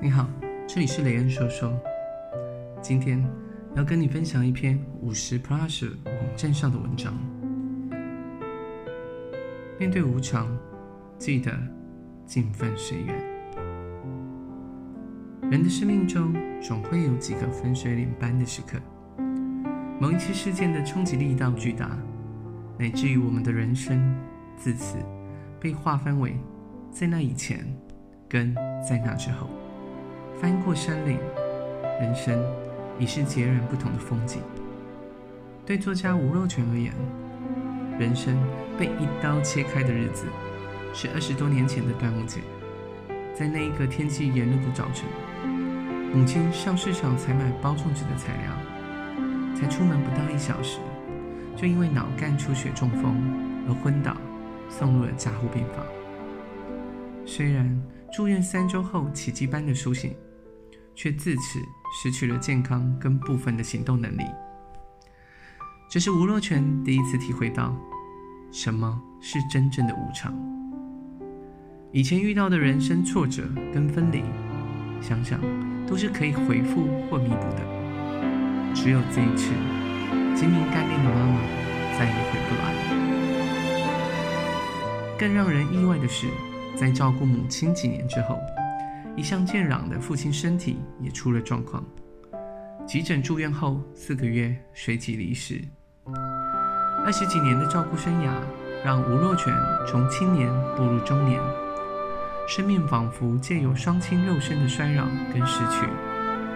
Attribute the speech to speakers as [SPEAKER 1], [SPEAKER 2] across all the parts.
[SPEAKER 1] 你好，这里是雷恩说说。今天要跟你分享一篇五十 Plus 网站上的文章。面对无常，记得尽分随缘。人的生命中总会有几个分水岭般的时刻，某一次事件的冲击力道巨大，乃至于我们的人生自此被划分为在那以前跟在那之后。翻过山岭，人生已是截然不同的风景。对作家吴若权而言，人生被一刀切开的日子，是二十多年前的端午节。在那一个天气炎热的早晨，母亲上市场采买包粽子的材料，才出门不到一小时，就因为脑干出血中风而昏倒，送入了加护病房。虽然住院三周后奇迹般的苏醒。却自此失去了健康跟部分的行动能力。这是吴若权第一次体会到什么是真正的无常。以前遇到的人生挫折跟分离，想想都是可以回复或弥补的。只有这一次，精明干练的妈妈再也回不来了。更让人意外的是，在照顾母亲几年之后。一向健朗的父亲身体也出了状况，急诊住院后四个月随即离世。二十几年的照顾生涯，让吴若权从青年步入中年，生命仿佛借由双亲肉身的衰老跟失去，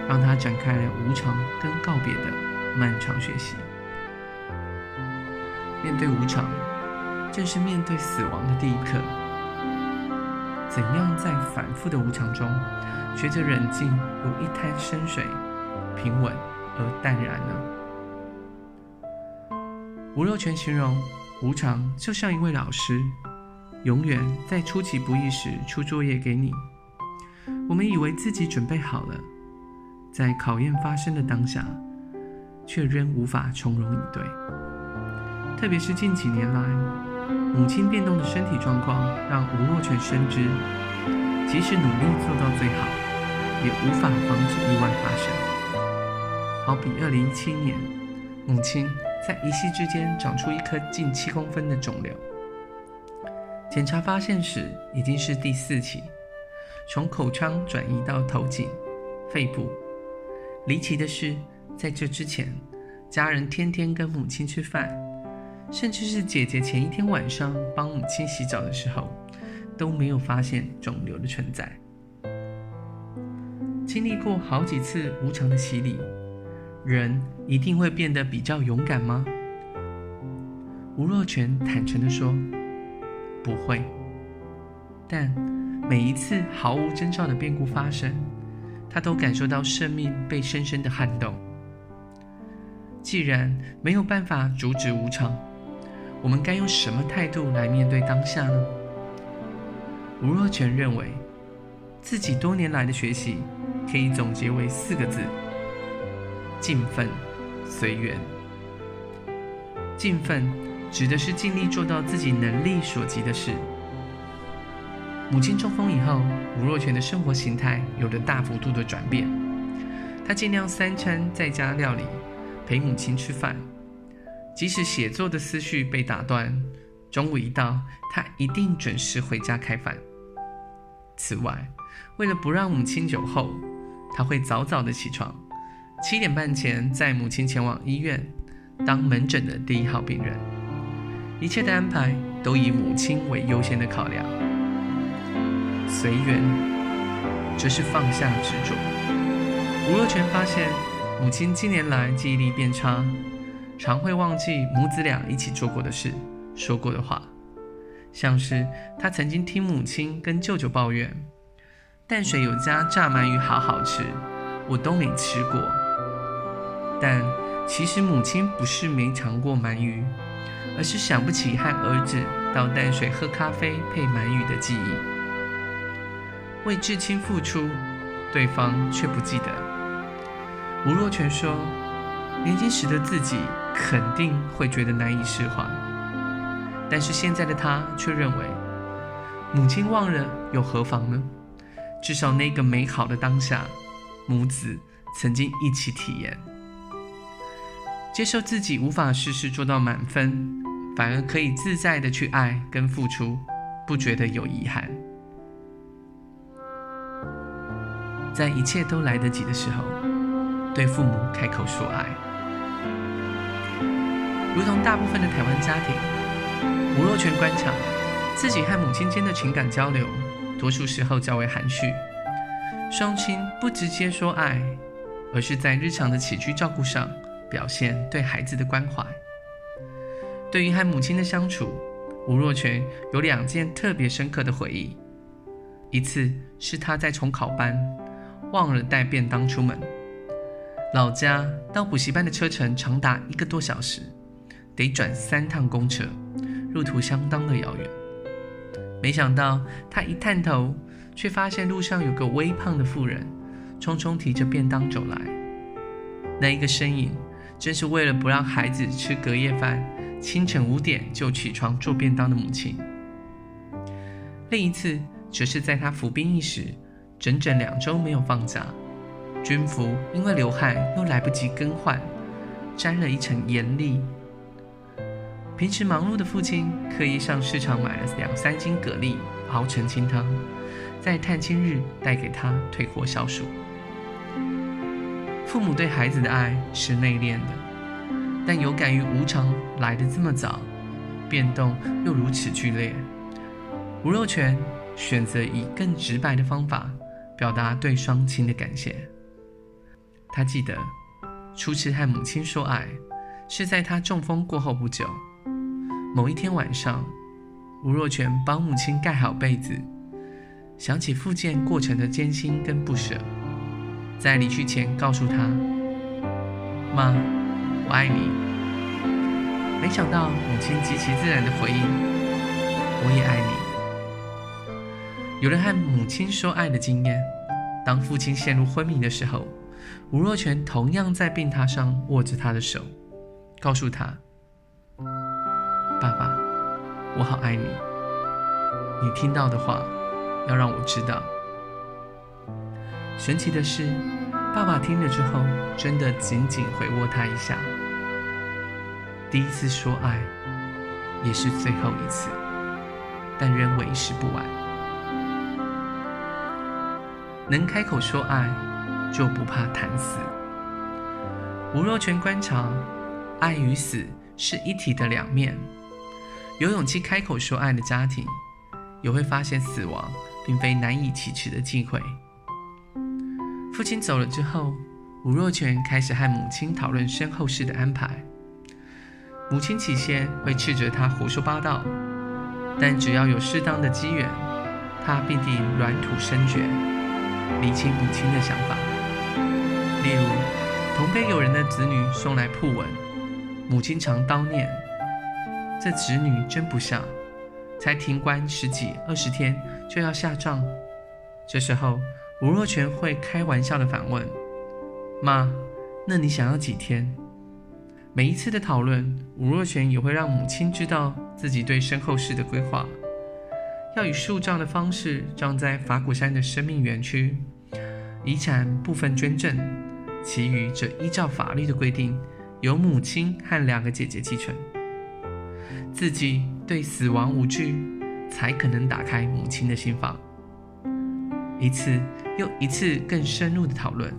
[SPEAKER 1] 让他展开了无常跟告别的漫长学习。面对无常，正是面对死亡的第一课。怎样在反复的无常中，学着冷静如一滩深水，平稳而淡然呢？吴若权形容无常就像一位老师，永远在出其不意时出作业给你。我们以为自己准备好了，在考验发生的当下，却仍无法从容以对。特别是近几年来。母亲变动的身体状况，让吴若权深知，即使努力做到最好，也无法防止意外发生。好比2017年，母亲在一夕之间长出一颗近七公分的肿瘤，检查发现时已经是第四期，从口腔转移到头颈、肺部。离奇的是，在这之前，家人天天跟母亲吃饭。甚至是姐姐前一天晚上帮母亲洗澡的时候，都没有发现肿瘤的存在。经历过好几次无常的洗礼，人一定会变得比较勇敢吗？吴若权坦诚地说：“不会。”但每一次毫无征兆的变故发生，他都感受到生命被深深的撼动。既然没有办法阻止无常，我们该用什么态度来面对当下呢？吴若权认为，自己多年来的学习可以总结为四个字：尽分随缘。尽分指的是尽力做到自己能力所及的事。母亲中风以后，吴若权的生活形态有了大幅度的转变。他尽量三餐在家料理，陪母亲吃饭。即使写作的思绪被打断，中午一到，他一定准时回家开饭。此外，为了不让母亲久候，他会早早的起床，七点半前载母亲前往医院，当门诊的第一号病人。一切的安排都以母亲为优先的考量。随缘，这是放下执着。吴若权发现，母亲近年来记忆力变差。常会忘记母子俩一起做过的事、说过的话，像是他曾经听母亲跟舅舅抱怨，淡水有家炸鳗鱼好好吃，我都没吃过。但其实母亲不是没尝过鳗鱼，而是想不起和儿子到淡水喝咖啡配鳗鱼的记忆。为至亲付出，对方却不记得。吴若权说。年轻时的自己肯定会觉得难以释怀，但是现在的他却认为，母亲忘了又何妨呢？至少那个美好的当下，母子曾经一起体验。接受自己无法事事做到满分，反而可以自在的去爱跟付出，不觉得有遗憾。在一切都来得及的时候，对父母开口说爱。如同大部分的台湾家庭，吴若权观察自己和母亲间的情感交流，多数时候较为含蓄。双亲不直接说爱，而是在日常的起居照顾上表现对孩子的关怀。对于和母亲的相处，吴若权有两件特别深刻的回忆。一次是他在重考班。忘了带便当出门，老家到补习班的车程长达一个多小时，得转三趟公车，路途相当的遥远。没想到他一探头，却发现路上有个微胖的妇人，匆匆提着便当走来。那一个身影，正是为了不让孩子吃隔夜饭，清晨五点就起床做便当的母亲。另一次，则是在他服兵役时。整整两周没有放假，军服因为流汗又来不及更换，沾了一层盐粒。平时忙碌的父亲刻意上市场买了两三斤蛤蜊，熬成清汤，在探亲日带给他退货消暑。父母对孩子的爱是内敛的，但有感于无常来得这么早，变动又如此剧烈，吴若权选择以更直白的方法。表达对双亲的感谢。他记得初次和母亲说爱，是在他中风过后不久。某一天晚上，吴若权帮母亲盖好被子，想起复健过程的艰辛跟不舍，在离去前告诉她：“妈，我爱你。”没想到母亲极其自然的回应：“我也爱你。”有了和母亲说爱的经验，当父亲陷入昏迷的时候，吴若权同样在病榻上握着他的手，告诉他：“爸爸，我好爱你。你听到的话，要让我知道。”神奇的是，爸爸听了之后，真的紧紧回握他一下。第一次说爱，也是最后一次，但仍为时不晚。能开口说爱，就不怕谈死。吴若权观察，爱与死是一体的两面。有勇气开口说爱的家庭，也会发现死亡并非难以启齿的忌讳。父亲走了之后，吴若权开始和母亲讨论身后事的安排。母亲起先会斥责他胡说八道，但只要有适当的机缘，他必定软土深掘。理清母亲的想法，例如同辈友人的子女送来讣文，母亲常叨念：“这子女真不孝，才停官十几二十天就要下葬。”这时候，吴若权会开玩笑的反问：“妈，那你想要几天？”每一次的讨论，吴若权也会让母亲知道自己对身后事的规划。要以树葬的方式葬在法鼓山的生命园区，遗产部分捐赠，其余则依照法律的规定，由母亲和两个姐姐继承。自己对死亡无惧，才可能打开母亲的心房。一次又一次更深入的讨论，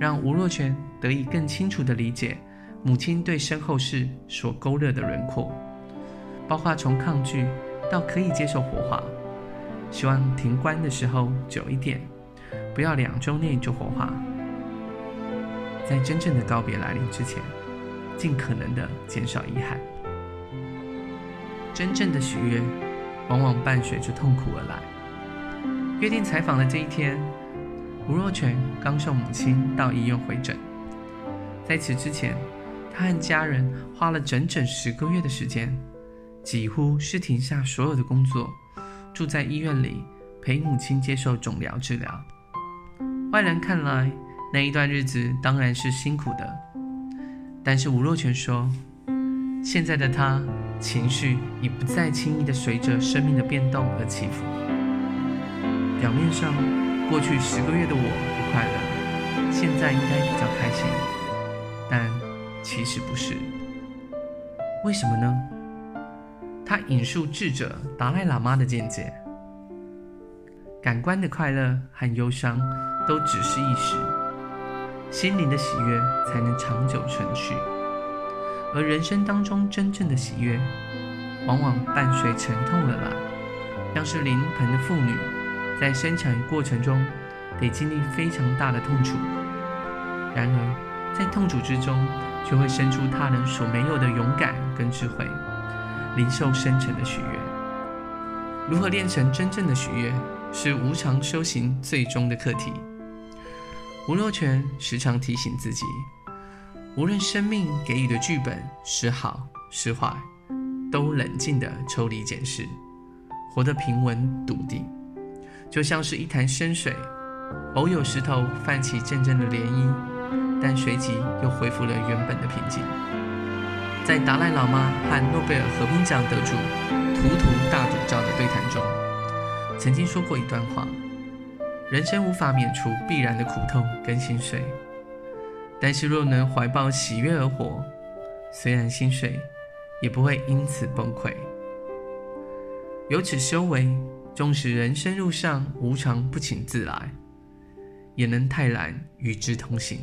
[SPEAKER 1] 让吴若权得以更清楚地理解母亲对身后事所勾勒的轮廓，包括从抗拒。到可以接受火化，希望停棺的时候久一点，不要两周内就火化，在真正的告别来临之前，尽可能的减少遗憾。真正的喜悦，往往伴随着痛苦而来。约定采访的这一天，吴若权刚送母亲到医院回诊，在此之前，他和家人花了整整十个月的时间。几乎是停下所有的工作，住在医院里陪母亲接受肿瘤治疗。外人看来，那一段日子当然是辛苦的。但是吴若权说，现在的他情绪已不再轻易地随着生命的变动而起伏。表面上，过去十个月的我不快乐，现在应该比较开心，但其实不是。为什么呢？他引述智者达赖喇嘛的见解：感官的快乐和忧伤都只是一时，心灵的喜悦才能长久存续。而人生当中真正的喜悦，往往伴随沉痛而来，像是临盆的妇女，在生产过程中得经历非常大的痛楚，然而在痛楚之中，却会生出他人所没有的勇敢跟智慧，领受深沉的喜悦。如何练成真正的喜悦，是无常修行最终的课题。吴若权时常提醒自己。无论生命给予的剧本是好是坏，都冷静地抽离检视，活得平稳笃定，就像是一潭深水，偶有石头泛起阵阵的涟漪，但随即又恢复了原本的平静。在达赖喇嘛和诺贝尔和平奖得主图图大主教的对谈中，曾经说过一段话：人生无法免除必然的苦痛跟心碎。但是若能怀抱喜悦而活，虽然心碎，也不会因此崩溃。由此修为，纵使人生路上无常不请自来，也能泰然与之同行。